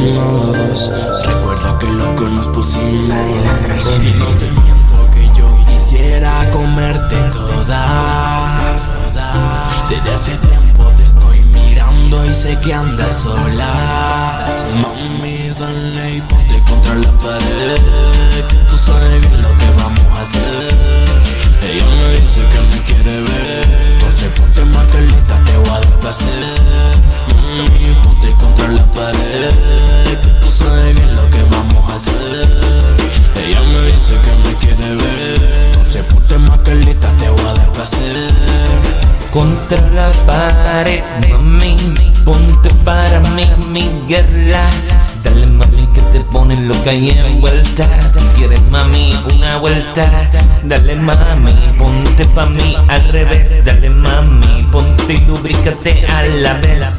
Recuerda que lo que nos pusimos. Y no te miento que yo quisiera comerte toda. Desde hace tiempo te estoy mirando y sé que andas sola. Mami, dale y ponte contra la pared. Que tú sabes bien lo que vamos a hacer. Lista, te voy a. Contra la pared, mami, ponte para mí mi guerra. Dale mami que te pone loca y en vuelta. ¿Quieres mami una vuelta? Dale mami, ponte pa' mí al revés. Dale mami, ponte y lubrícate a la vez.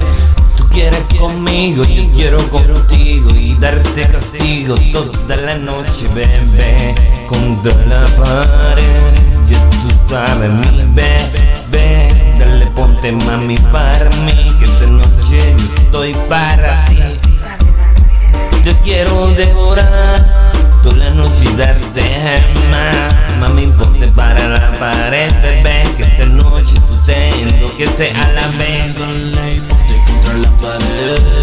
Tú quieres conmigo, yo quiero contigo y darte castigo toda la noche, bebé. Contra la pared, tú sabes mi bebé. Dale ponte mami para mí, que esta noche yo estoy para ti. Te quiero devorar toda la noche y darte más. Mami, ponte para la pared, bebé, que esta noche tú te enloqueces a la vez. Dale ponte contra la pared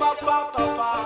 Pa pa pa pa.